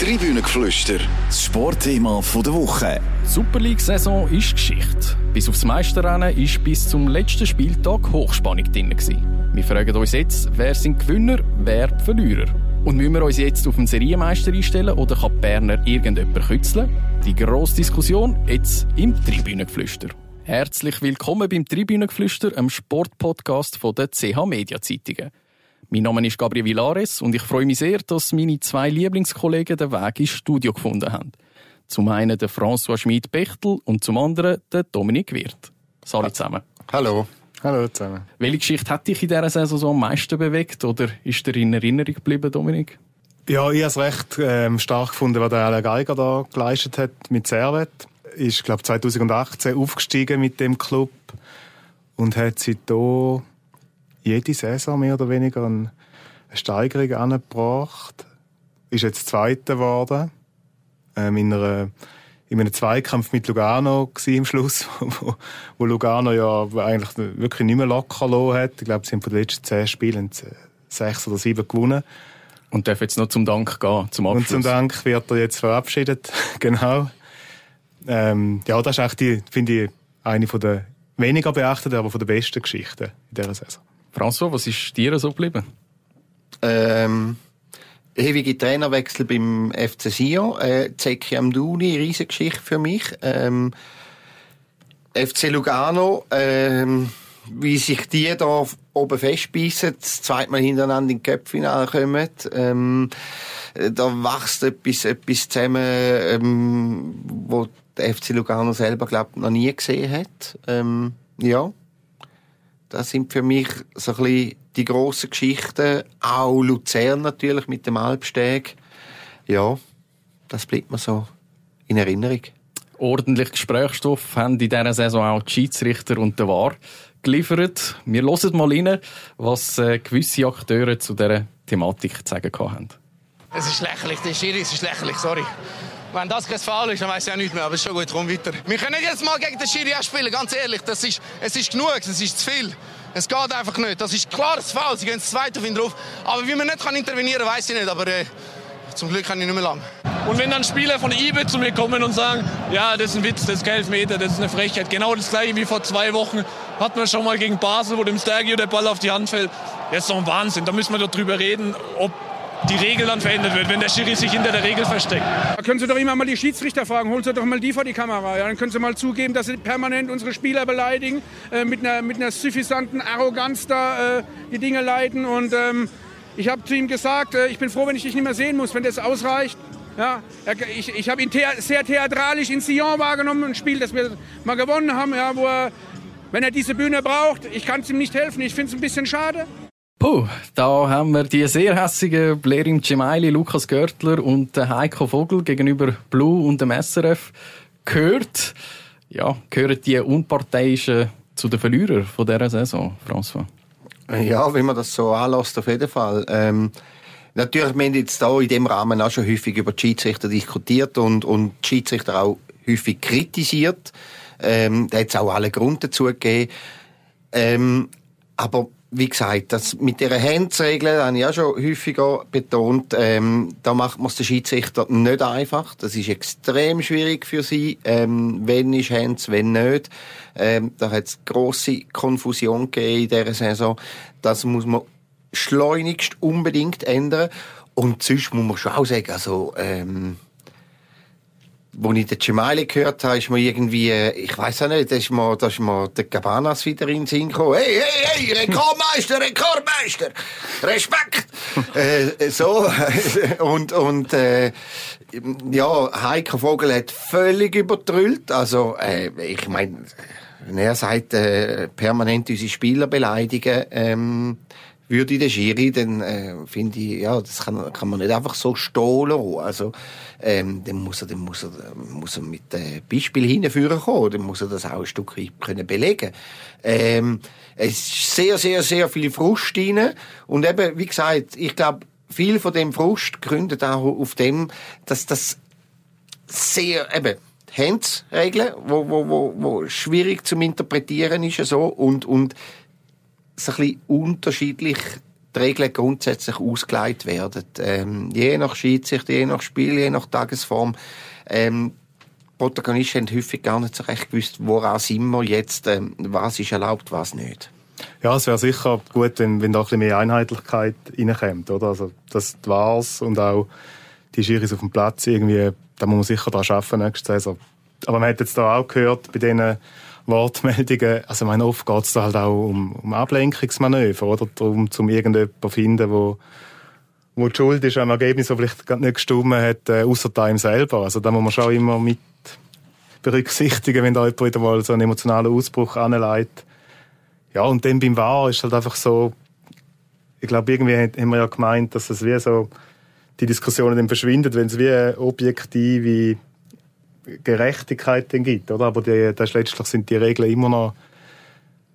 Tribünengeflüster, das Sportthema der Woche. Die Super League-Saison ist Geschichte. Bis aufs Meisterrennen ist bis zum letzten Spieltag Hochspannung drin. Wir fragen uns jetzt, wer sind Gewinner, wer die Verlierer? Und müssen wir uns jetzt auf den Serienmeister einstellen oder kann Berner irgendjemand kützeln? Die grosse Diskussion jetzt im Tribünengeflüster. Herzlich willkommen beim Tribünengeflüster, einem Sportpodcast der CH Media Zeitungen. Mein Name ist Gabriel Villares und ich freue mich sehr, dass meine zwei Lieblingskollegen den Weg ins Studio gefunden haben. Zum einen der François Schmid-Bechtel und zum anderen der Dominik Wirth. Salut zusammen. Hallo. Hallo zusammen. Welche Geschichte hat dich in dieser Saison so am meisten bewegt oder ist dir in Erinnerung geblieben, Dominik? Ja, ich habe es recht ähm, stark gefunden, was der Alan Geiger da geleistet hat mit Servet. Ist, glaube 2018 aufgestiegen mit dem Club und hat seitdem jede Saison mehr oder weniger eine Steigerung angebracht. Ist jetzt Zweiter geworden. Ähm, in, einer, in einem Zweikampf mit Lugano im Schluss, wo, wo, Lugano ja eigentlich wirklich nicht mehr locker gelassen hat. Ich glaube, sie haben von den letzten zehn Spielen sechs oder sieben gewonnen. Und darf jetzt noch zum Dank gehen, zum Abschluss. Und zum Dank wird er jetzt verabschiedet. genau. Ähm, ja, das ist die, finde ich, eine von der weniger beachteten, aber von der besten Geschichten in dieser Saison. François, was ist dir so geblieben? Ähm, ewige Trainerwechsel beim FC Sion. Äh, Zeki Amdouni, Riesengeschichte für mich. Ähm, FC Lugano, ähm, wie sich die da oben festbeissen, das zweite Mal hintereinander in Köpfinale kommen. Ähm, da wächst etwas, etwas zusammen, ähm, wo der FC Lugano selber, glaube noch nie gesehen hat. Ähm, ja. Das sind für mich so ein bisschen die grossen Geschichten. Auch Luzern natürlich mit dem Alpsteg. Ja, das bleibt mir so in Erinnerung. Ordentlich Gesprächsstoff haben in dieser Saison auch die Schiedsrichter und der VAR geliefert. Wir hören mal rein, was äh, gewisse Akteure zu dieser Thematik zu sagen haben. Es ist lächerlich, der Schiri ist lächerlich, sorry. Wenn das kein Foul ist, dann weiß ich auch nicht mehr. Aber es ist schon gut, komm weiter. Wir können nicht jetzt mal gegen den Schiri spielen, ganz ehrlich. Das ist, es ist genug, es ist zu viel. Es geht einfach nicht. Das ist klares Foul. Sie gehen das zweite auf ihn drauf. Aber wie man nicht kann intervenieren kann, weiß ich nicht. Aber äh, zum Glück kann ich nicht mehr lang. Und wenn dann Spieler von IBE zu mir kommen und sagen, ja, das ist ein Witz, das ist Elfmeter, das ist eine Frechheit. Genau das gleiche wie vor zwei Wochen hatten wir schon mal gegen Basel, wo dem Stergio der Ball auf die Hand fällt. Das ist doch ein Wahnsinn. Da müssen wir doch drüber reden, ob die Regel dann verändert wird, wenn der Schiri sich hinter der Regel versteckt. Da können Sie doch immer mal die Schiedsrichter fragen, holen Sie doch mal die vor die Kamera. Ja, dann können Sie mal zugeben, dass Sie permanent unsere Spieler beleidigen, äh, mit, einer, mit einer suffisanten Arroganz da äh, die Dinge leiten. Und ähm, ich habe zu ihm gesagt, äh, ich bin froh, wenn ich dich nicht mehr sehen muss, wenn das ausreicht. Ja, ich, ich habe ihn thea sehr theatralisch in Sion wahrgenommen, ein Spiel, das wir mal gewonnen haben, ja, wo er, wenn er diese Bühne braucht, ich kann es ihm nicht helfen. Ich finde es ein bisschen schade. Puh, da haben wir die sehr hässigen Blerim Cemaili, Lukas Görtler und Heiko Vogel gegenüber Blue und dem SRF gehört. Ja, gehören die Unparteiischen zu den Verlierern von dieser Saison, François? Ja, wenn man das so anlässt, auf jeden Fall. Ähm, natürlich, wir haben jetzt da in dem Rahmen auch schon häufig über die Schiedsrichter diskutiert und, und die Schiedsrichter auch häufig kritisiert. Ähm, da hat es auch alle Grund dazu gegeben. Ähm, aber wie gesagt, das mit dieser Handsregel habe ich auch schon häufiger betont, ähm, da macht man es den Schiedsrichter nicht einfach. Das ist extrem schwierig für sie. Ähm, wenn ist Hands, wenn nicht. Ähm, da hat es grosse Konfusion gegeben in dieser Saison. Das muss man schleunigst unbedingt ändern. Und sonst muss man schon auch sagen, also, ähm, wo ich den Cemaili gehört habe, ist mir irgendwie, äh, ich weiß auch nicht, da ist mir, da ist mir der Cabanas wieder in den Sinn gekommen. Hey, hey, hey, Rekordmeister, Rekordmeister! Respekt! äh, so. und, und, äh, ja, Heiko Vogel hat völlig übertrüllt. Also, äh, ich meine, wenn er sagt, äh, permanent unsere Spieler beleidigen, ähm, würde der Schiri, dann äh, finde ich, ja, das kann, kann man nicht einfach so stohlen Also, ähm, dann muss er, dann muss er, muss er mit äh, Beispiel hinführen kommen, dann muss er das auch ein Stück können belegen. Ähm, es ist sehr, sehr, sehr viel Frust rein. Und eben, wie gesagt, ich glaube, viel von dem Frust gründet auch auf dem, dass das sehr, eben, Hands-Regeln, wo, wo, wo, wo schwierig zum Interpretieren ist, so, und, und so ein bisschen unterschiedlich die Regeln grundsätzlich ausgeleitet werden. Ähm, je nach Schiedsrichter, je nach Spiel, je nach Tagesform. Ähm, Protagonisten haben häufig gar nicht so recht gewusst, woran sind wir jetzt, ähm, was ist erlaubt, was nicht. Ja, es wäre sicher gut, wenn, wenn da ein bisschen mehr Einheitlichkeit reinkommt, oder? Also, das war's und auch die Schiris auf dem Platz irgendwie, da muss man sicher daran arbeiten nächste Saison. Aber man hat jetzt da auch gehört, bei diesen Wortmeldungen, also ich meine, oft geht es da halt auch um, um Ablenkungsmanöver, oder? Darum, um irgendjemanden zu finden, wo, wo die Schuld ist am Ergebnis, das vielleicht nicht gestimmt hat, äh, außer einem selber. Also da muss man schon immer mit berücksichtigen, wenn da jemand wieder mal so einen emotionalen Ausbruch anleitet. Ja, und dann beim Wahr ist halt einfach so, ich glaube, irgendwie haben wir ja gemeint, dass es wie so, die Diskussionen dann verschwindet, wenn es wie objektive Gerechtigkeit dann gibt, oder? Aber die, das letztlich sind die Regeln immer noch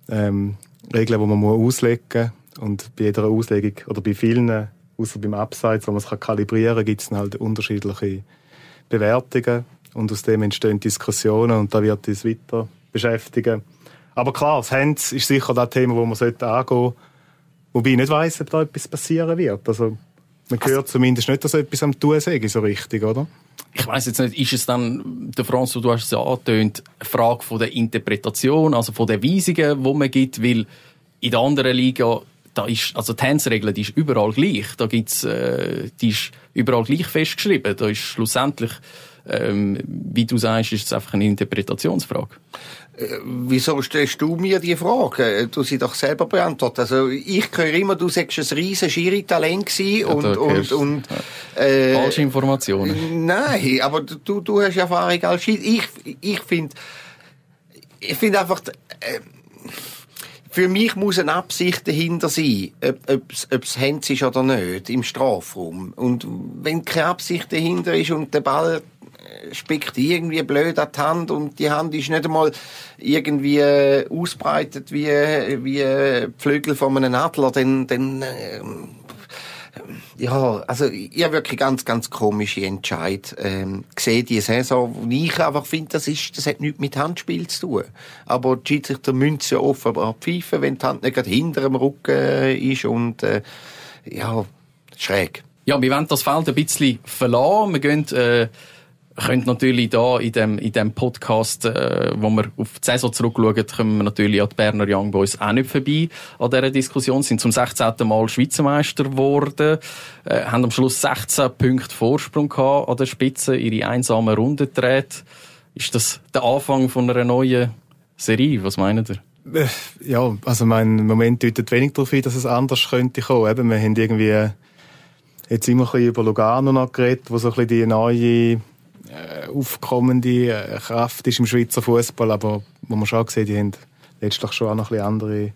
ähm, Regeln, die man muss auslegen muss. Und bei jeder Auslegung, oder bei vielen, außer beim Abseits, wo man es kalibrieren kann, gibt es halt unterschiedliche Bewertungen. Und aus dem entstehen Diskussionen und da wird uns weiter beschäftigen. Aber klar, das Hands ist sicher das Thema, das man angehen sollte. Wobei ich nicht weiss, ob da etwas passieren wird. Also, man hört also, zumindest nicht, dass etwas am Tun sei, so richtig, oder? Ich weiß jetzt nicht, ist es dann, der Franz, du hast es ja angetönt, eine Frage von der Interpretation, also von den Weisungen, die man gibt, weil in der anderen Liga, da ist, also die Handsregel, die ist überall gleich. Da gibt's, äh, die ist überall gleich festgeschrieben. Da ist schlussendlich, ähm, wie du sagst, ist es einfach eine Interpretationsfrage. Äh, wieso stellst du mir die Frage? Du sie doch selber beantworten. Also ich höre immer, du sagst ein riesen Schiri-Talent gewesen und, ja, und, und, äh, Falsche Informationen. Nein, aber du, du hast Erfahrung als Schiri. Ich, ich finde, ich finde einfach, äh, für mich muss eine Absicht dahinter sein, ob es Hands ist oder nicht, im Strafraum. Und wenn keine Absicht dahinter ist und der Ball spickt irgendwie blöd an die Hand und die Hand ist nicht einmal irgendwie ausbreitet wie, wie Flügel von einem Adler, dann, dann äh, ja, also ich habe wirklich ganz, ganz komische Entscheid ähm, gesehen, die Saison, wo ich einfach finde, das, ist, das hat nichts mit Handspiel zu tun. Aber die Schiedsrichter müssen ja offenbar pfeifen, wenn die Hand nicht gerade hinter dem Rücken äh, ist und äh, ja, schräg. Ja, wir wollen das Feld ein bisschen verlassen. Wir gehen äh, könnt natürlich da in dem, in dem Podcast, äh, wo wir auf die Saison zurückschauen, kommen wir natürlich an die Berner Young Boys auch nicht vorbei an dieser Diskussion. Sind zum 16. Mal Schweizer Meister geworden, äh, haben am Schluss 16 Punkte Vorsprung gehabt an der Spitze, ihre einsame Runde gedreht. Ist das der Anfang von einer neuen Serie? Was meint ihr? Äh, ja, also mein Moment deutet wenig darauf hin, dass es anders könnte kommen. Eben, wir haben irgendwie jetzt immer ein bisschen über Lugano noch geredet, wo so ein bisschen die neue äh, aufkommende äh, Kraft ist im Schweizer Fußball, aber wo man schon sieht, die haben letztlich schon auch noch ein andere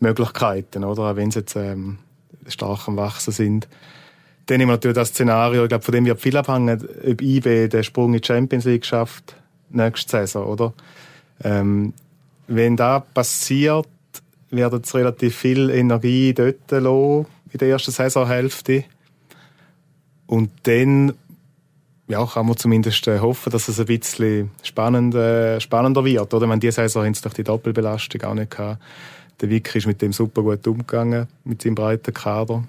Möglichkeiten, oder? Auch wenn sie jetzt ähm, stark am Wachsen sind. Dann haben wir natürlich das Szenario, ich glaube, von dem wird viel abhängen, ob IB den Sprung in die Champions League schafft nächste Saison, oder? Ähm, wenn das passiert, werden es relativ viel Energie dort lassen, in der ersten Saisonhälfte. Und dann ja, kann man zumindest äh, hoffen, dass es ein bisschen spannend, äh, spannender wird. Oder? Wenn diese Saison haben sie durch die Doppelbelastung auch nicht gehabt. Der Vicky ist mit dem super gut umgegangen, mit seinem breiten Kader.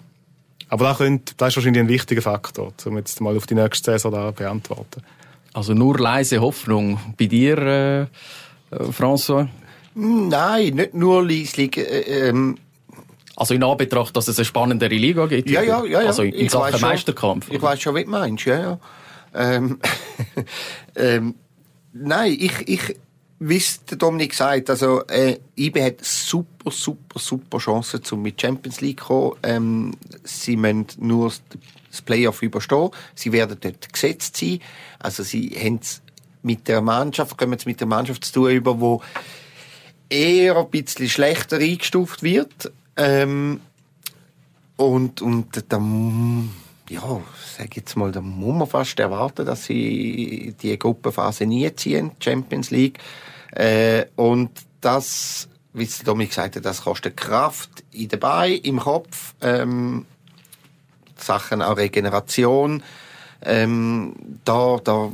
Aber das, könnte, das ist wahrscheinlich ein wichtiger Faktor, um jetzt mal auf die nächste Saison da beantworten. Also nur leise Hoffnung bei dir, äh, äh François? Nein, nicht nur leislich. Äh, ähm also in Anbetracht, dass es eine spannendere Liga gibt? Ja, ja, ja. ja. Also in ich Sachen Meisterkampf? Schon, ich weiß schon, wie du meinst, ja, ja. Ähm, ähm, nein, ich, ich, wie es der Dominik sagt, also äh, IB hat super, super, super Chancen, um mit Champions League zu kommen. Ähm, sie müssen nur das Playoff überstehen. Sie werden dort gesetzt sein. Also sie haben mit der Mannschaft, kommen mit der Mannschaft zu tun, über wo eher ein bisschen schlechter eingestuft wird. Ähm, und, und dann ja, sag jetzt mal, da muss man fast erwarten, dass sie die Gruppenphase nie ziehen, Champions League. Äh, und das, wie es Dominik gesagt hat, das kostet Kraft in den Beinen, im Kopf, ähm, Sachen auch Regeneration. Ähm, da, da,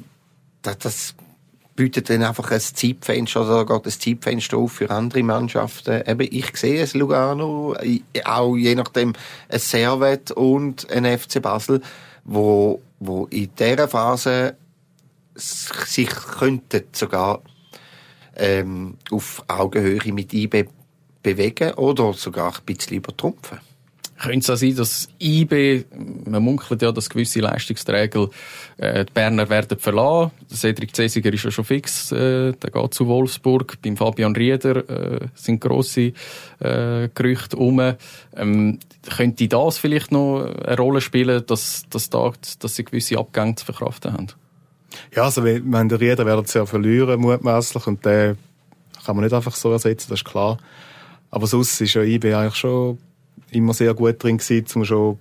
da, das bietet dann einfach ein Zeitfenster oder geht ein Zeitfenster auf für andere Mannschaften. Eben, ich sehe es Lugano, auch je nachdem ein Servet und ein FC Basel, wo, wo in dieser Phase sich könnten sogar ähm, auf Augenhöhe mit IB bewegen oder sogar ein bisschen übertrumpfen. Könnte es auch sein, dass IB, man munkelt ja, dass gewisse Leistungsträger äh, die Berner werden verlassen. Cedric Cesiger ist ja schon fix, äh, der geht zu Wolfsburg. Beim Fabian Rieder äh, sind grosse äh, Gerüchte um. Ähm, könnte das vielleicht noch eine Rolle spielen, dass, dass, da, dass sie gewisse Abgänge zu verkraften haben? Ja, also wenn der Rieder werden sie ja verlieren, mutmaßlich, und den kann man nicht einfach so ersetzen, das ist klar. Aber sonst ist ja IB eigentlich schon immer sehr gut drin gewesen, um schon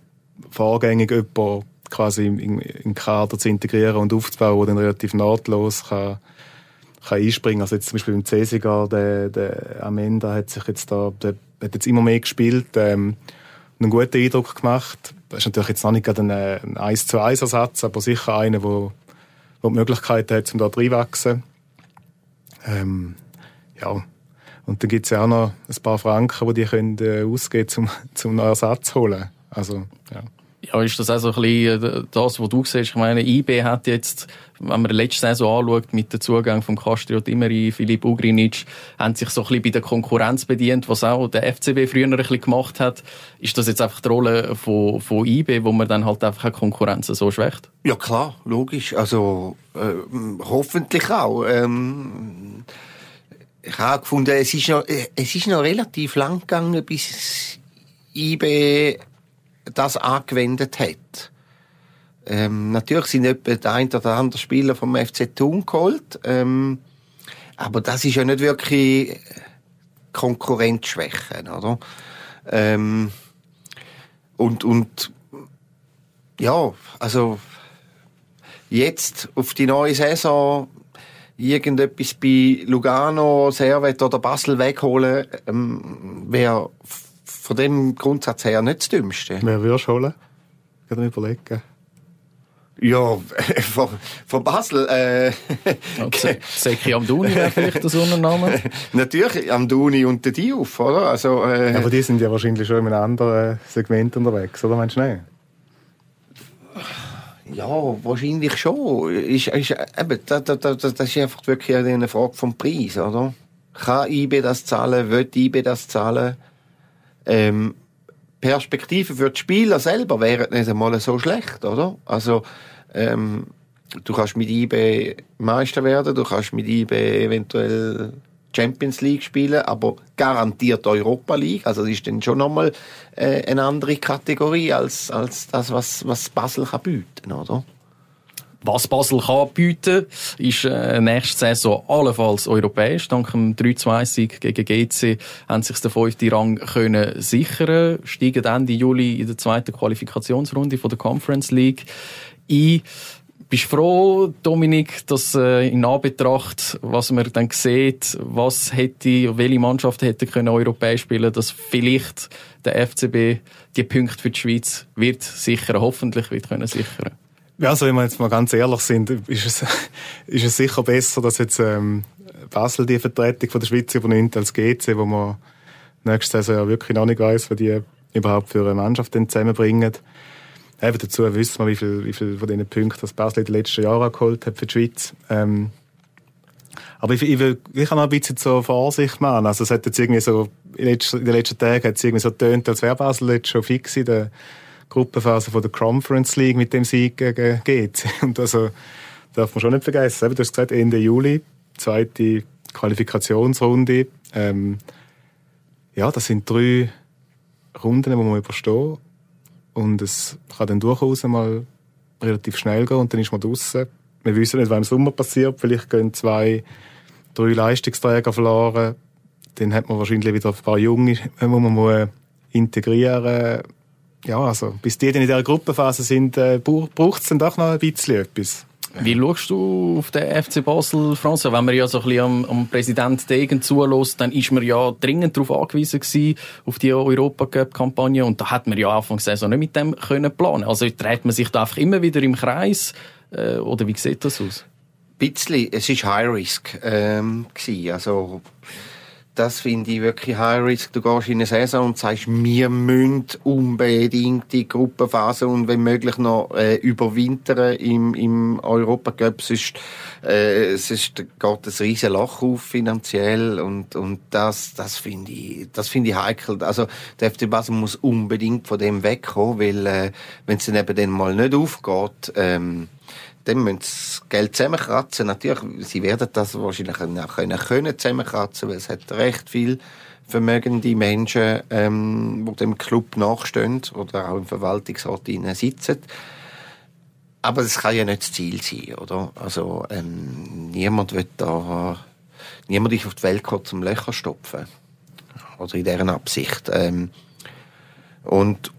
vorgängig jemanden quasi in, in Kader zu integrieren und aufzubauen, der dann relativ nahtlos kann, kann einspringen. Also jetzt zum Beispiel beim Cesiger, der, der Amenda hat sich jetzt da, der hat jetzt immer mehr gespielt, ähm, einen guten Eindruck gemacht. Das ist natürlich jetzt noch nicht ein, ein 1 zu 1 Ersatz, aber sicher einer, der, der die Möglichkeit hat, um da reinwachsen. Ähm, ja, und dann gibt es ja auch noch ein paar Franken, die die können äh, ausgeben können, um, um einen Ersatz zu holen. Also, ja. Ja, ist das auch so ein bisschen äh, das, was du siehst? Ich meine, IB hat jetzt, wenn man letzte Saison anschaut, mit dem Zugang von Castro Dimeri, Filip Ugrinic, haben sich so ein bisschen bei der Konkurrenz bedient, was auch der FCB früher ein bisschen gemacht hat. Ist das jetzt einfach die Rolle von, von IB, wo man dann halt einfach Konkurrenz so schwächt? Ja, klar, logisch. Also, äh, hoffentlich auch. Ähm ich habe gefunden, es ist noch, es ist noch relativ lang gegangen, bis IB das angewendet hat. Ähm, natürlich sind etwa der ein oder andere Spieler vom FC Thun geholt, ähm, aber das ist ja nicht wirklich Konkurrenzschwäche, oder? Ähm, und, und, ja, also, jetzt auf die neue Saison irgendetwas bei Lugano, Servet oder Basel wegholen, ähm, wäre von dem Grundsatz her nicht das Dümmste. Wer würdest du holen? Ich mir überlegen. Ja, von, von Basel. Äh. Seki Amduni wäre vielleicht der Sonnenname. Natürlich, Amduni und der Diouf, oder? Also, äh, aber die sind ja wahrscheinlich schon in einem anderen Segment unterwegs, oder meinst du nicht? Ja, wahrscheinlich schon. Ist, ist, eben, das, das, das, das ist einfach wirklich eine Frage vom Preis, oder? Kann IB das zahlen? Wird IB das zahlen? Ähm, Perspektive für die Spieler selber wäre nicht einmal so schlecht, oder? Also, ähm, du kannst mit IB Meister werden, du kannst mit IB eventuell Champions League spielen, aber garantiert Europa League. Also das ist dann schon nochmal äh, eine andere Kategorie als, als das, was, was Basel kann bieten, oder? Was Basel kann bieten, ist äh, nächste Saison allenfalls europäisch. Dank dem 3-2-Sieg gegen GC haben sich den fünften Rang können sichern, steigen Ende Juli in der zweiten Qualifikationsrunde von der Conference League ein. Bist du froh, Dominik, dass äh, in Anbetracht, was man dann sieht, was hätte, welche Mannschaft hätte können europäisch spielen, dass vielleicht der FCB die Punkte für die Schweiz wird sichern, hoffentlich wird können sichern. Ja, also wenn wir jetzt mal ganz ehrlich sind, ist es, ist es sicher besser, dass jetzt ähm, Basel die Vertretung von der Schweiz übernimmt als GC, wo man nächste Saison ja wirklich noch nicht weiss, was die überhaupt für eine Mannschaft zusammenbringen. Eben dazu wissen wir, wie viel, wie viel von diesen Punkten das Basel in den letzten Jahren geholt hat für die Schweiz. Ähm, aber ich, ich, will, ich kann noch ein bisschen so Vorsicht machen. Also es hat jetzt irgendwie so, in den letzten Tagen hat es irgendwie so getönt, als wäre Basel jetzt schon fix in der Gruppenphase von der Conference League mit dem Sieg gegen GC. Und also, darf man schon nicht vergessen. du hast gesagt, Ende Juli, zweite Qualifikationsrunde. Ähm, ja, das sind drei Runden, die man überstehen. Und es kann dann durchaus mal relativ schnell gehen und dann ist man draußen. Wir wissen nicht, was im Sommer passiert. Vielleicht gehen zwei, drei Leistungsträger verloren. Dann hat man wahrscheinlich wieder ein paar Junge, die man integrieren muss. Ja, also, bis die dann in dieser Gruppenphase sind, äh, braucht es dann doch noch ein bisschen etwas. Wie schaust du auf den FC Basel, Franz? Wenn man ja so ein bisschen am, am Präsident Degen zulässt, dann ist man ja dringend darauf angewiesen gewesen, auf die Europa-Cup-Kampagne. Und da hat man ja Anfang der Saison nicht mit dem können planen. Also dreht man sich da einfach immer wieder im Kreis? Äh, oder wie sieht das aus? bisschen, es ist High Risk ähm, gewesen. Also das finde ich wirklich High Risk. Du gehst in eine Saison und sagst, wir müssen unbedingt die Gruppenphase und wenn möglich noch äh, überwintern im, im Europa. Sonst, äh, sonst geht ein riesen Loch auf finanziell und, und das, das finde ich, das finde ich heikel. Also der FC Basel muss unbedingt von dem wegkommen, weil äh, wenn es dann eben dann mal nicht aufgeht, ähm, dann müssen sie das Geld zusammenkratzen. Natürlich, sie werden das wahrscheinlich auch können, können zusammenkratzen, weil es hat recht viel vermögende Menschen, ähm, die dem Club nachstehen oder auch im Verwaltungsrat sitzen. Aber das kann ja nicht das Ziel sein, oder? Also, ähm, niemand wird da, niemand ist auf die Welt gekommen, zum Löcher stopfen. Oder in deren Absicht. Ähm, und,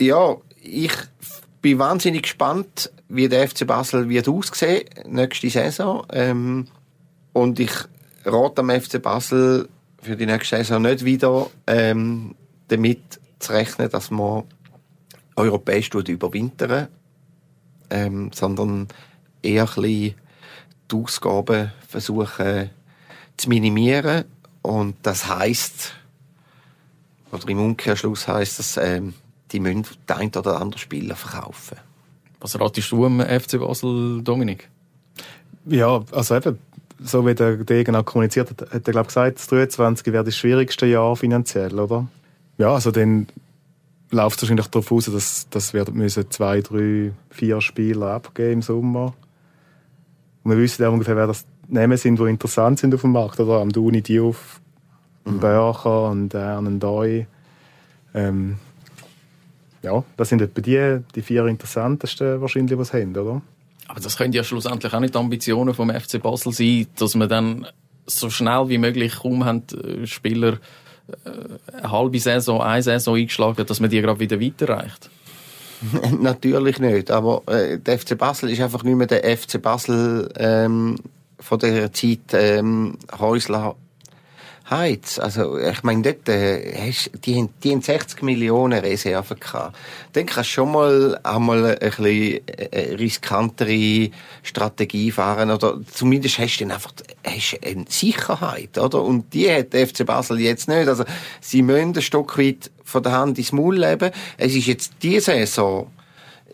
ja, ich bin wahnsinnig gespannt, wie der FC Basel wird aussehen nächste Saison. Ähm, und ich rate am FC Basel für die nächste Saison nicht wieder ähm, damit zu rechnen, dass man europäisch überwintern, ähm, sondern eher ein bisschen die Ausgaben versuchen zu minimieren. Und das heißt oder im Umkehrschluss heißt das, ähm, die müssen den einen oder anderen Spieler verkaufen. Was ratest du am FC Basel, Dominik? Ja, also eben, so wie der Degen auch kommuniziert hat, hat er glaube gesagt, das 23 wäre das schwierigste Jahr finanziell, oder? Ja, also dann läuft es wahrscheinlich darauf aus, dass, dass wir müssen zwei, drei, vier Spieler abgeben im Sommer. Und wir wissen ja ungefähr, wer das Namen sind, die interessant sind auf dem Markt, oder? Am Duni Diouf, mhm. Börcher und Ernen Doi. Ähm, ja, das sind etwa die, die vier interessantesten wahrscheinlich, die es haben, oder? Aber das können ja schlussendlich auch nicht die Ambitionen vom FC Basel sein, dass man dann so schnell wie möglich kaum haben, äh, Spieler äh, eine halbe Saison, eine Saison eingeschlagen, dass man die gerade wieder weiterreicht. Natürlich nicht, aber äh, der FC Basel ist einfach nicht mehr der FC Basel ähm, von der Zeit ähm, Häusler Heiz, also ich meine, dort äh, hast, die, haben, die haben 60 Millionen Reserven gehabt. Dann kannst du schon mal einmal ein bisschen äh, riskantere Strategie fahren oder zumindest hast du dann einfach hast eine Sicherheit, oder? Und die hat der FC Basel jetzt nicht. Also sie müssen ein Stück weit von der Hand ins Maul leben. Es ist jetzt diese Saison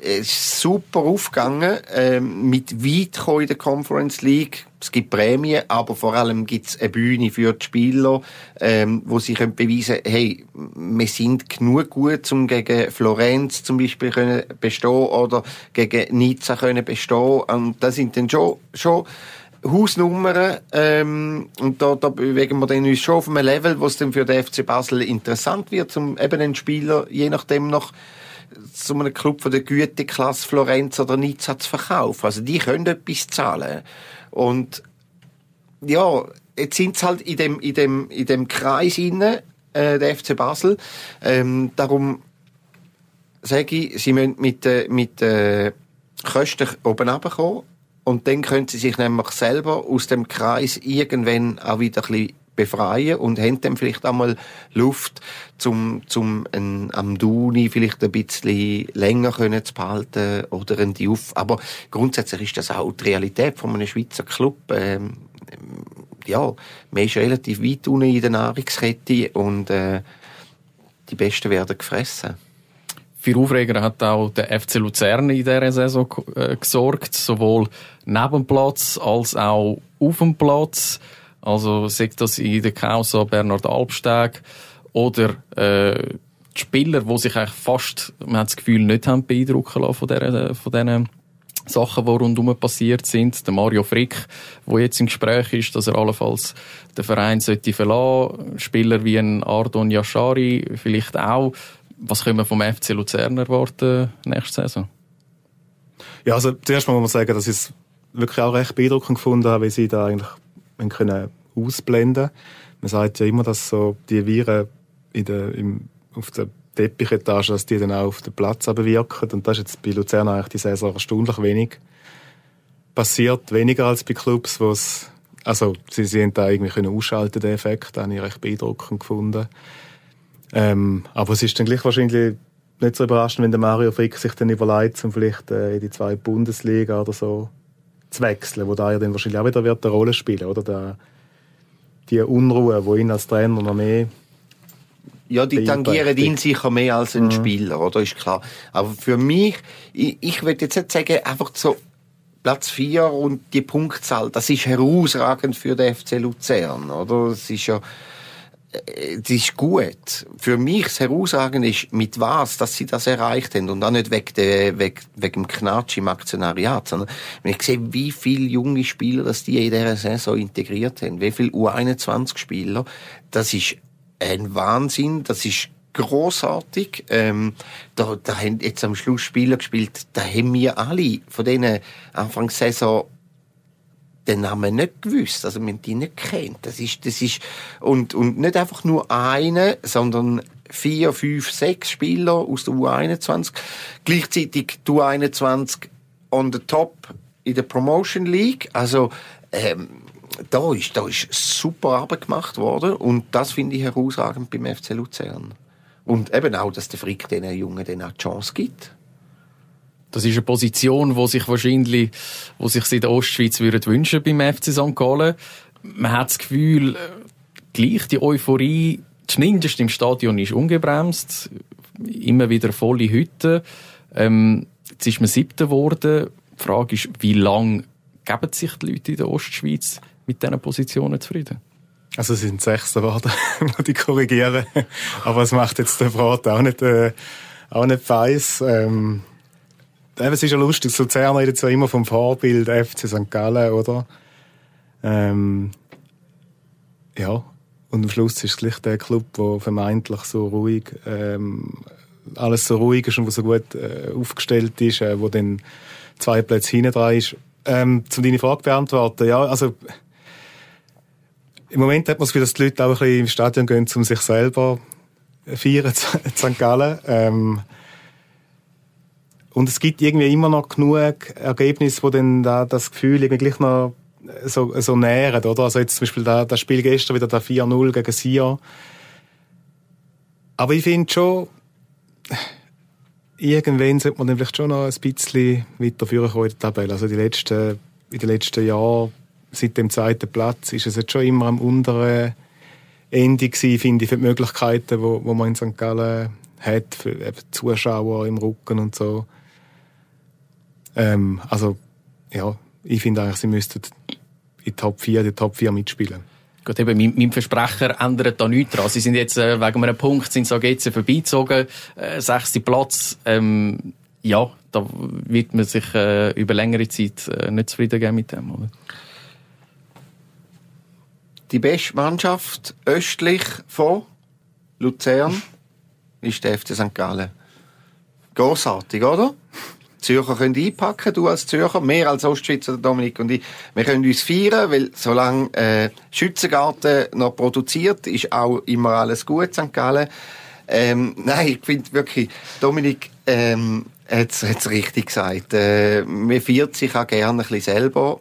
ist super aufgegangen, ähm, mit weit in der Conference League. Es gibt Prämien, aber vor allem gibt es eine Bühne für die Spieler, ähm, wo sie können beweisen hey, wir sind genug gut, um gegen Florenz zum Beispiel können bestehen oder gegen Nizza können bestehen. Und das sind dann schon, schon Hausnummern ähm, und da, da bewegen wir dann uns schon auf einem Level, wo es dann für den FC Basel interessant wird, um eben den Spieler je nachdem noch zu einem Club von der Güteklasse Florenz oder Nizza zu verkaufen. Also die können etwas zahlen. Und ja, jetzt sind sie halt in dem, in dem, in dem Kreis inne, äh, der FC Basel. Ähm, darum sage ich, sie müssen mit, äh, mit äh, Kosten oben runterkommen und dann können sie sich nämlich selber aus dem Kreis irgendwann auch wieder ein bisschen befreien und haben dann vielleicht einmal Luft, zum, zum am Duni vielleicht ein bisschen länger können zu behalten oder ein Diouf. Aber grundsätzlich ist das auch die Realität von einem Schweizer Club. Ähm, ja, man ist relativ weit unten in der Nahrungskette und äh, die Besten werden gefressen. Für Aufreger hat auch der FC Luzern in dieser Saison äh, gesorgt, sowohl neben dem Platz als auch auf dem Platz. Also sagt das in der Causa Bernhard Albsteg oder äh, die Spieler, die sich eigentlich fast, man hat das Gefühl, nicht haben beeindrucken lassen von diesen, von diesen Sachen, die rundherum passiert sind. Der Mario Frick, der jetzt im Gespräch ist, dass er allenfalls den Verein sollte verlassen. Spieler wie ein Ardon Yashari vielleicht auch. Was können wir vom FC Luzern erwarten nächste Saison? Ja, also zuerst mal muss man sagen, dass ich es wirklich auch recht beeindruckend gefunden habe, wie sie da eigentlich können ausblenden. Man sagt ja immer, dass so die Viren in der, im, auf der Teppichetage, dass die dann auch auf den Platz wirken. Und das ist jetzt bei Luzern eigentlich die Saison erstaunlich wenig passiert. Weniger als bei Clubs, wo es, also, sie sind da irgendwie können ausschalten, den Effekt. Den habe ich recht beeindruckend gefunden. Ähm, aber es ist dann gleich wahrscheinlich nicht so überraschend, wenn der Mario Frick sich dann überlegt, um vielleicht äh, in die zwei Bundesliga oder so zu wechseln, wo da ja dann wahrscheinlich auch wieder wird eine Rolle spielen, oder? Der, die Unruhe, die ihn als Trainer noch mehr ja, die tangieren ihn sicher mehr als ein mhm. Spieler, oder? Ist klar. Aber für mich, ich, ich würde jetzt nicht sagen, einfach so Platz 4 und die Punktzahl, das ist herausragend für den FC Luzern, oder? Das ist ja, äh, das ist gut. Für mich das Herausragende ist, mit was, dass sie das erreicht haben. Und auch nicht wegen, der, wegen, wegen dem Knatsch im Aktionariat, sondern wenn ich sehe, wie viele junge Spieler, dass die in dieser Saison integriert haben, wie viele U21-Spieler, das ist ein Wahnsinn, das ist großartig. Ähm, da, da haben jetzt am Schluss Spieler gespielt, da haben wir alle von denen Anfangssaison den Namen nicht gewusst, also man die nicht kennt. Das ist, das ist, und, und nicht einfach nur eine, sondern vier, fünf, sechs Spieler aus der U21. Gleichzeitig die U21 on the top in der Promotion League. Also, ähm, da ist, da ist super Arbeit gemacht worden und das finde ich herausragend beim FC Luzern. Und eben auch, dass der Frick diesen Jungen dann auch die Chance gibt. Das ist eine Position, wo sich wahrscheinlich, wo sich in der Ostschweiz würden wünschen beim FC St. Gallen. Man hat das Gefühl, gleich die Euphorie, zumindest im Stadion, ist ungebremst. Immer wieder volle Hütte. Ähm, jetzt ist man siebter geworden. Die Frage ist, wie lange geben sich die Leute in der Ostschweiz mit diesen Positionen zufrieden? Also es sind Sechster geworden, muss ich korrigieren. Aber es macht jetzt den Brat auch nicht, äh, auch nicht weiss. Ähm, es ist ja lustig, Luzern redet ja immer vom Vorbild FC St. Gallen, oder? Ähm, ja, und am Schluss ist es gleich der Club, der vermeintlich so ruhig, ähm, alles so ruhig ist und wo so gut äh, aufgestellt ist, äh, wo dann zwei Plätze hinten dran ist. Ähm, um deine Frage beantworten, ja, also im Moment hat man das Gefühl, dass die Leute auch ein bisschen im Stadion gehen, um sich selber feiern St. Gallen. Ähm, und es gibt irgendwie immer noch genug Ergebnisse, wo dann da das Gefühl irgendwie gleich noch so, so nähren, oder? Also jetzt zum Beispiel da, das Spiel gestern wieder der 4-0 gegen Sion. Aber ich finde schon, irgendwann sollte man dann vielleicht schon noch ein bisschen weiter führen in der Tabelle. Also die letzten, in den letzten Jahren seit dem zweiten Platz ist es jetzt schon immer am unteren Ende gewesen, finde ich, für die Möglichkeiten, wo man in St. Gallen hat, für Zuschauer im Rücken und so. Ähm, also, ja, ich finde eigentlich, sie müssten in die Top 4, die Top 4 mitspielen. Gut, eben, mein, mein Versprecher ändert da nichts dran. Sie sind jetzt, äh, wegen einem Punkt, sind so jetzt vorbeizogen, äh, sechste Platz, ähm, ja, da wird man sich äh, über längere Zeit äh, nicht zufrieden geben mit dem, oder? Die beste Mannschaft östlich von Luzern ist der FC St. Gallen. Großartig, oder? Zürcher können einpacken, du als Zürcher, mehr als Ostschweizer, Dominik und ich. Wir können uns feiern, weil solange äh, Schützengarten noch produziert, ist auch immer alles gut, St. Gallen. Ähm, nein, ich finde wirklich, Dominik ähm, hat es richtig gesagt. Äh, man feiert sich auch gerne ein bisschen selber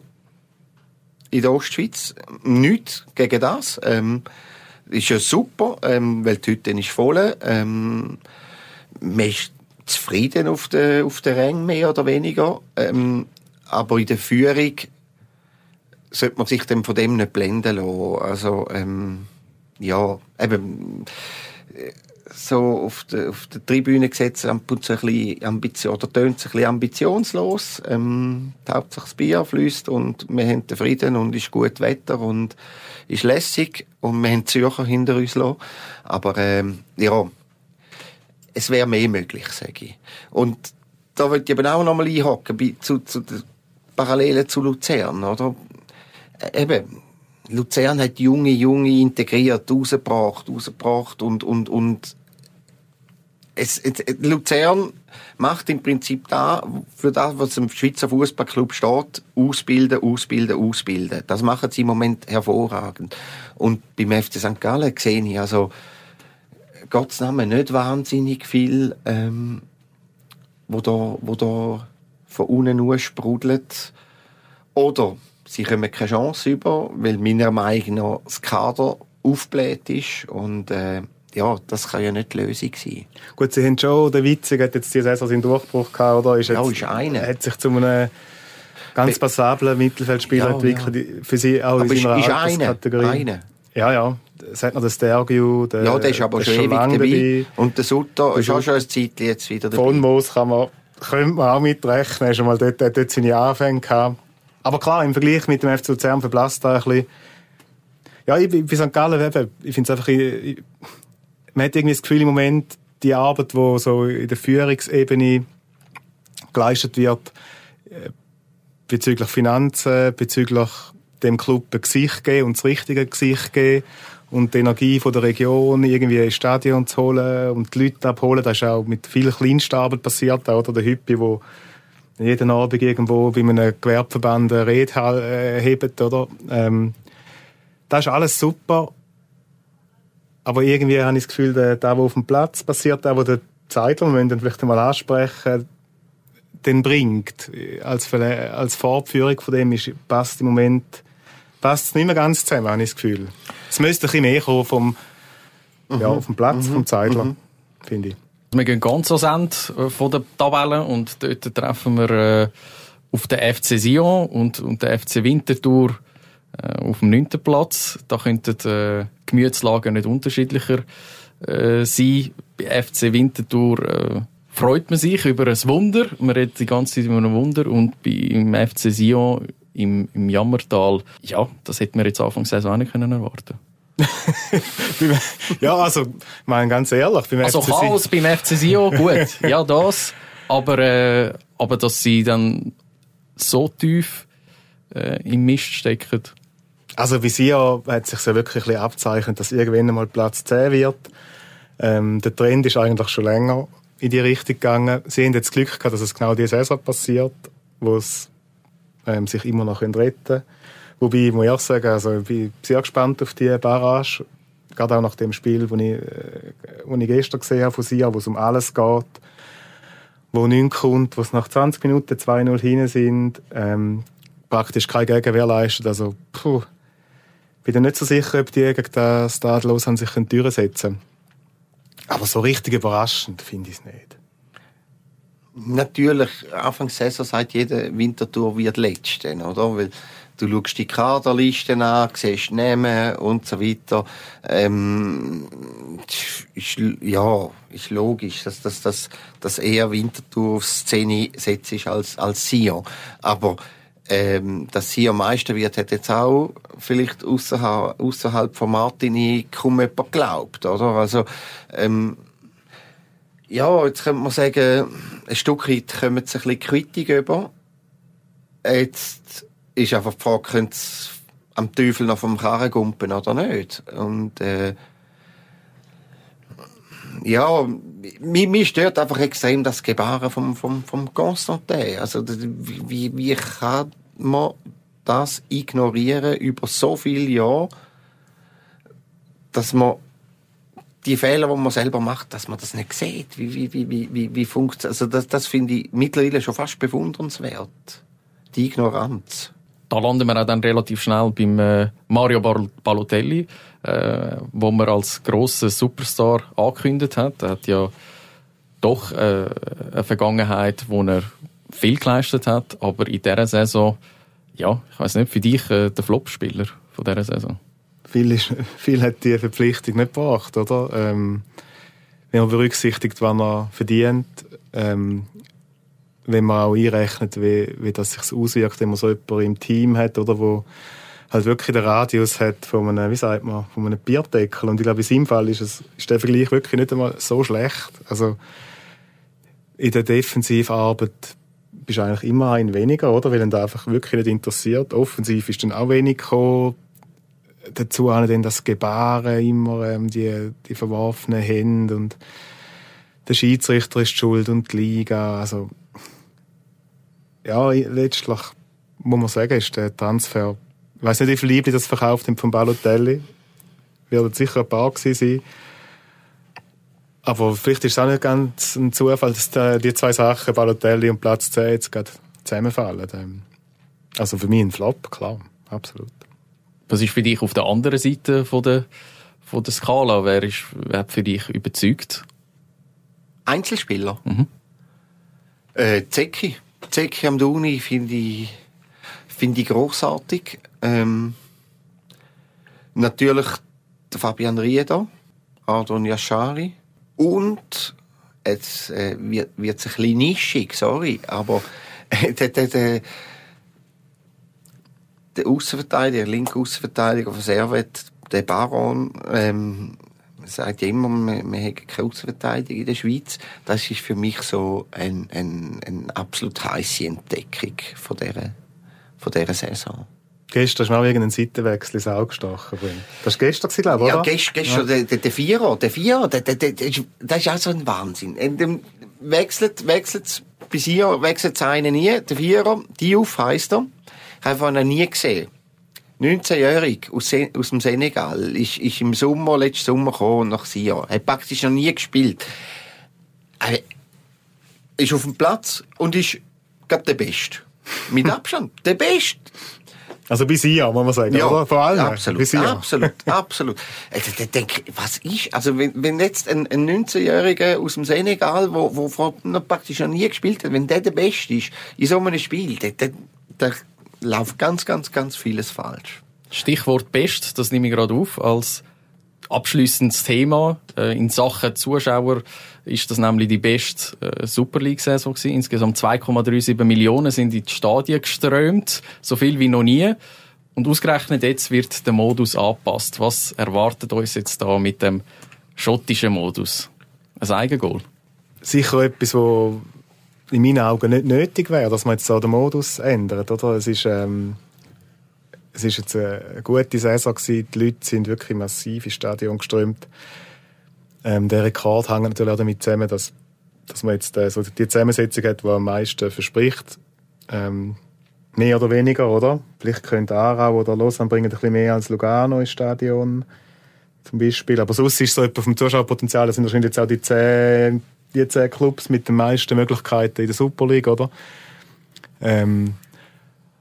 in der Ostschweiz. Nichts gegen das. Ähm, ist ja super, ähm, weil die Hütte ist voll. Ähm, man ist zufrieden auf den, auf den Rängen, mehr oder weniger. Ähm, aber in der Führung sollte man sich dann von dem nicht blenden lassen. Also, ähm, ja, eben, so auf der, auf der Tribüne gesetzt, ein bisschen Ambition, oder tönt es ein bisschen ambitionslos. Ähm, Hauptsache das Bier fließt und wir haben den Frieden und ist gut Wetter und ist lässig und wir haben Zürcher hinter uns lassen. Aber, ähm, ja, es wäre mehr möglich, sage ich. Und da würde ich eben auch nochmal einhaken, zu, zu den Parallelen zu Luzern, oder? Äh, eben, Luzern hat junge, junge integriert, rausgebracht, rausgebracht und, und, und es, es, Luzern macht im Prinzip da, für das, was im Schweizer Fußballclub steht, ausbilden, ausbilden, ausbilden. Das machen sie im Moment hervorragend. Und beim FC St. Gallen sehe ich also, Gottes Namen, nicht wahnsinnig viel, ähm, wo da, wo da von unten nur sprudelt. Oder sie kommen keine Chance über, weil meiner Meinung nach das Kader aufgebläht ist und äh, ja, das kann ja nicht die Lösung sein. Gut, Sie haben schon, der Witzig hat jetzt diese Saison seinen Durchbruch gehabt, oder? Ist jetzt, ja, ist einer. Hat sich zu einem ganz passablen Mittelfeldspieler Ja, entwickelt, für sie auch Aber in ist, seiner ist einer, Alterskategorie. einer. Ja, ja. Es hat noch den Stergiu, der, Ja, der ist aber der schon ewig dabei. Und der Sutter ist auch schon ein Zeitchen jetzt wieder dabei. Von Moos kann man, könnte man auch mitrechnen. Er ist schon mal dort, hat dort seine Anfänge gehabt. Aber klar, im Vergleich mit dem FC Luzern verblasst er ein bisschen. Ja, ich, bei St. Gallen, eben, ich finde es einfach, ich, ich, man hat irgendwie das Gefühl im Moment, die Arbeit, die so in der Führungsebene geleistet wird, äh, bezüglich Finanzen, bezüglich dem Club ein Gesicht geben und das richtige Gesicht geben und die Energie von der Region irgendwie ins Stadion zu holen und die Leute abholen. Das ist auch mit viel Kleinstarbeit passiert, oder der Hüppi, wo jeden Abend irgendwo bei einem Gewerbeverband eine Rede äh, hebt, oder? Ähm, das ist alles super. Aber irgendwie habe ich das Gefühl, der, was auf dem Platz passiert, der, der Zeitler, wir müssen dann vielleicht mal ansprechen, den bringt, als, als Fortführung von dem ist, passt im Moment passt es nicht mehr ganz zusammen, habe ich das Gefühl. Es müsste ein bisschen mehr kommen vom, mhm. ja, auf dem Platz, mhm. vom Zeitler, mhm. finde ich. Wir gehen ganz ans Ende von der Tabelle und dort treffen wir äh, auf den FC Sion und, und den FC Winterthur äh, auf dem neunten Platz. Da könnten äh, Gemütslagen nicht unterschiedlicher äh, sein. Bei FC Winterthur äh, freut man sich über ein Wunder. Man redet die ganze Zeit über ein Wunder. Und beim FC Sion im, im Jammertal, ja, das hätte man jetzt Anfang Saison auch nicht können erwarten ja, also, mein ganz ehrlich, beim also FC Chaos beim FC Sion, gut, ja, das, aber, äh, aber dass sie dann so tief äh, im Mist stecken. Also wie Sion hat sich ja wirklich ein abzeichnet, dass irgendwann einmal Platz 10 wird. Ähm, der Trend ist eigentlich schon länger in die Richtung gegangen. Sie haben jetzt Glück gehabt, dass es genau diese Saison passiert, wo es ähm, sich immer noch retten können. Wobei, ich muss auch sagen, also, ich bin sehr gespannt auf die Barrage. Gerade auch nach dem Spiel, das ich, äh, wo ich gestern gesehen habe von Sia, wo es um alles geht. Wo nichts kommt, wo es nach 20 Minuten 2-0 hin sind. Ähm, praktisch keine Gegenwehr leistet. Also, puh. Ich bin nicht so sicher, ob die gegen das Stadlos an sich durchsetzen können. Aber so richtig überraschend finde ich es nicht. Natürlich, Anfang der Saison sagt jeder, Wintertour wird letzte, oder? Weil du schaust die Kaderlisten an, siehst Namen und so weiter. Ähm, ist, ja, ist logisch, dass, dass, dass, dass eher Wintertour auf Szene setzt als, als Sion. Aber ähm, dass Sion Meister wird, hat jetzt auch vielleicht außerhalb, außerhalb von Martini kaum jemand geglaubt, oder? Also, ähm, ja, jetzt könnte man sagen, ein Stück weit kommen sie ein bisschen Kritik über. Jetzt ist einfach die Frage, können sie am Teufel noch vom Karren gumpen oder nicht? Und, äh, ja, mich, mich stört einfach extrem das Gebaren vom, vom, vom Constantin. Also, wie, wie kann man das ignorieren über so viele Jahre, dass man die Fehler, die man selber macht, dass man das nicht sieht. Wie, wie, wie, wie, wie, funktioniert Also das, das finde ich mittlerweile schon fast bewundernswert. Die Ignoranz. Da landen wir auch dann relativ schnell beim äh, Mario Balotelli, äh, wo man als grossen Superstar angekündigt hat. Er hat ja doch äh, eine Vergangenheit, wo er viel geleistet hat, aber in dieser Saison, ja, ich weiß nicht, für dich äh, der Flop-Spieler von dieser Saison viel, ist, viel hat die Verpflichtung nicht gebracht, oder? Ähm, wenn man berücksichtigt, was man verdient, ähm, wenn man auch einrechnet, wie, wie das sich auswirkt, wenn man so jemanden im Team hat, oder wo halt wirklich den Radius hat von einem, wie sagt man, von einem Bierdeckel. Und ich glaube, in seinem Fall ist, es, ist der Vergleich wirklich nicht einmal so schlecht. Also, in der Defensivarbeit bist du eigentlich immer ein weniger, oder? Weil ihn da einfach wirklich nicht interessiert. Offensiv ist dann auch wenig gekommen dazu auch dann das Gebaren immer, ähm, die, die verworfenen Hände und der Schiedsrichter ist schuld und die Liga. Also, ja, letztlich muss man sagen, ist der Transfer, ich weiß nicht, wie viel Liebling das verkauft haben von Balotelli. Wird sicher ein paar gewesen sein. Aber vielleicht ist es auch nicht ganz ein Zufall, dass die zwei Sachen, Balotelli und Platz 10, jetzt gerade zusammenfallen. Ähm, also für mich ein Flop, klar, absolut. Was ist für dich auf der anderen Seite von der, von der Skala? Wer, ist, wer hat für dich überzeugt? Einzelspieler? Mhm. Äh, Zecki. Zecki am Duni finde ich finde ich großartig. Ähm, natürlich der Fabian Rieder, Ardon Yashari und jetzt äh, wird es ein bisschen nischig, sorry, aber äh, der, der, der, der Außenverteidiger, linke Außenverteidiger von Servet, der Baron, ähm, sagt ja immer, man, man hat keine Außenverteidiger in der Schweiz. Das ist für mich so eine ein, ein absolut heiße Entdeckung von dieser, von dieser Saison. Gestern ist mir auch irgendein Seitenwechsel ins Auge gestochen. Das war gestern, glaube ich, oder? Ja, gestern, gestern ja. der, der, der Vierer, der Vierer, der, der, der, das ist auch so ein Wahnsinn. Und dann wechselt, wechselt bis hier, wechselt es einen nie. Der Vierer, Diouf heisst er. Ich habe ihn nie gesehen. 19-jährig aus, aus dem Senegal, ist, ist im Sommer, letzten Sommer gekommen, nach Sion. Hat praktisch noch nie gespielt. Er ist auf dem Platz und ist, glaube der Beste. Mit Abstand. der Beste. Also bis hier, muss man sagen, ja, oder? Vor allem. Absolut, absolut, absolut. Also, ich denke, was ist, also wenn, wenn jetzt ein, ein 19-Jähriger aus dem Senegal, wo, wo noch praktisch noch nie gespielt hat, wenn der der Beste ist in so einem Spiel, der, der, der läuft ganz, ganz, ganz vieles falsch. Stichwort Best, das nehme ich gerade auf, als abschließendes Thema. Äh, in Sachen Zuschauer ist das nämlich die beste äh, Super League-Saison gewesen. Insgesamt 2,37 Millionen sind in die Stadien geströmt. So viel wie noch nie. Und ausgerechnet jetzt wird der Modus angepasst. Was erwartet uns jetzt da mit dem schottischen Modus? Ein Eigengoal? Sicher etwas, wo in meinen Augen nicht nötig wäre, dass man jetzt so den Modus ändert, oder? Es ist, ähm, es ist jetzt eine gute Saison. Die Leute sind wirklich massiv ins Stadion geströmt. Ähm, der Rekord hängt natürlich auch damit zusammen, dass, dass man jetzt äh, so die Zusammensetzung hat, die am meisten verspricht. Ähm, mehr oder weniger, oder? Vielleicht könnte Aarau oder Lausanne bringen ein bisschen mehr als Lugano ins Stadion zum Beispiel. Aber sonst ist so etwa vom Zuschauerpotenzial, das sind wahrscheinlich jetzt auch die zehn die zehn Clubs mit den meisten Möglichkeiten in der Super League, oder? Ähm,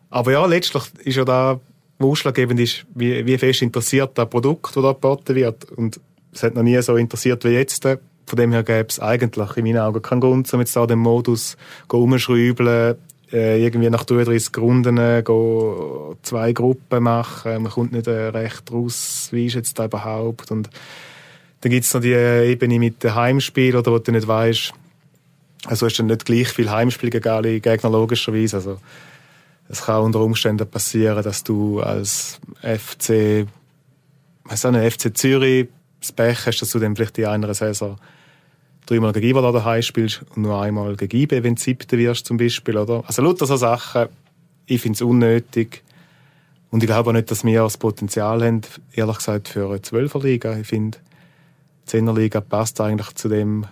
aber ja, letztlich ist ja da, was ausschlaggebend ist, wie, wie fest interessiert das Produkt, das da geboten wird. Und es hat noch nie so interessiert wie jetzt. Von dem her gäbe es eigentlich in meinen Augen keinen Grund, um jetzt da den Modus umschrauben, äh, irgendwie nach 33 Runden äh, zwei Gruppen machen. Man kommt nicht äh, recht raus, wie ist jetzt da überhaupt. Und dann gibt es noch die Ebene mit dem Heimspiel, oder wo du nicht weißt, also hast du nicht gleich viel Heimspiel gegen alle Gegner logischerweise. Also es kann unter Umständen passieren, dass du als FC, auch nicht, FC Zürich das Pech hast, dass du dann vielleicht in einer Saison dreimal gegen Ivala daheim spielst und nur einmal gegen IB, wenn du siebter wirst zum Beispiel, oder? Also lauter so Sachen, ich finde es unnötig. Und ich glaube auch nicht, dass wir das Potenzial haben, ehrlich gesagt, für eine Zwölferliga. Ich finde, Zehnerliga passt eigentlich zu dem,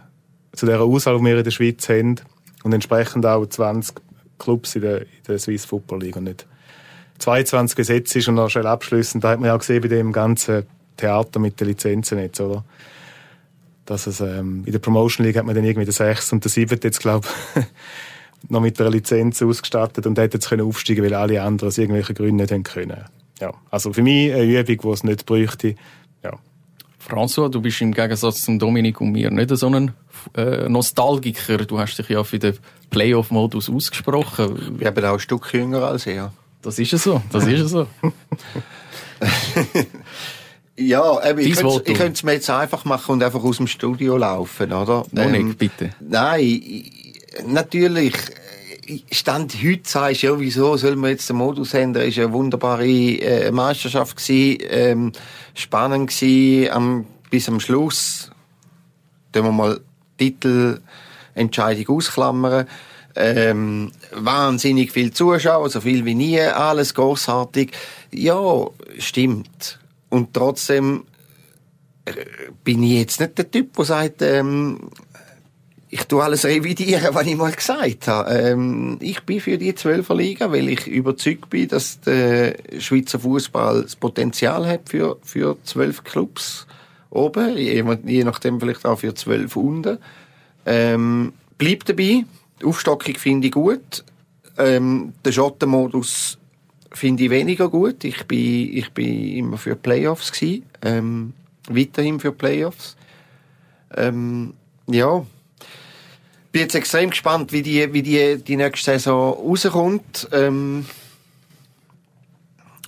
zu der Auswahl, die wir in der Schweiz haben. Und entsprechend auch 20 Clubs in der, in der Swiss Football League und nicht 22 Gesetze ist und noch schnell abschließend. Da hat man ja auch gesehen bei dem ganzen Theater mit den Lizenzen jetzt, oder? Dass es, ähm, in der Promotion League hat man dann irgendwie den 6 und den 7 jetzt, glaube noch mit der Lizenz ausgestattet und hätte jetzt können aufsteigen, weil alle anderen aus irgendwelchen Gründen nicht können. Ja. Also für mich eine Übung, die es nicht bräuchte. Ja. François, du bist im Gegensatz zum Dominik und mir nicht so ein äh, Nostalgiker. Du hast dich ja für den Playoff-Modus ausgesprochen. Ich bin auch ein Stück jünger als er. Das ist es so, das ist es so. ja, eben, ich könnte es mir jetzt einfach machen und einfach aus dem Studio laufen, oder? Dominik, ähm, bitte. Nein, natürlich Stand heute sagst, ja, wieso soll man jetzt den Modus ändern? War eine wunderbare äh, Meisterschaft gewesen, ähm, spannend gewesen, am, bis am Schluss. Dann wir mal Titelentscheidung ausklammern. Ähm, wahnsinnig viel Zuschauer, so viel wie nie, alles großartig. Ja, stimmt. Und trotzdem äh, bin ich jetzt nicht der Typ, der sagt, ähm, ich tue alles revidieren, was ich mal gesagt habe. Ähm, ich bin für die Zwölfer Liga, weil ich überzeugt bin, dass der Schweizer Fußball das Potenzial hat für für zwölf Clubs oben, je, nachdem vielleicht auch für zwölf unten. Ähm, bleib dabei. Die Aufstockung finde ich gut. Ähm, den Schottenmodus finde ich weniger gut. Ich bin ich bin immer für Playoffs gewesen. Ähm, weiterhin für Playoffs. Ähm, ja bin jetzt extrem gespannt, wie die, wie die, die nächste Saison rauskommt. Ähm,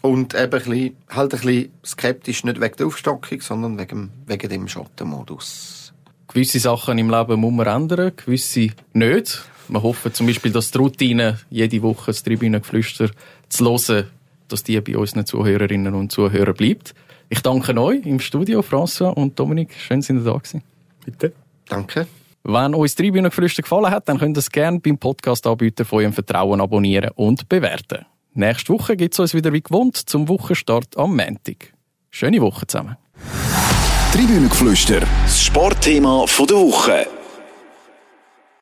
Und eben ein bisschen, halt ein bisschen skeptisch, nicht wegen der Aufstockung, sondern wegen, wegen dem Schottenmodus. Gewisse Sachen im Leben muss man ändern, gewisse nicht. Wir hoffen zum Beispiel, dass die Routine, jede Woche das Tribünengeflüster zu hören, dass die bei unseren Zuhörerinnen und Zuhörern bleibt. Ich danke euch im Studio, François und Dominik. Schön, dass ihr da gewesen. Bitte. Danke. Wenn euch das Tribünengeflüster gefallen hat, dann könnt ihr es gerne beim Podcast-Anbieter von eurem Vertrauen abonnieren und bewerten. Nächste Woche gibt es uns wieder wie gewohnt zum Wochenstart am Montag. Schöne Woche zusammen. Tribünengeflüster, das Sportthema der Woche.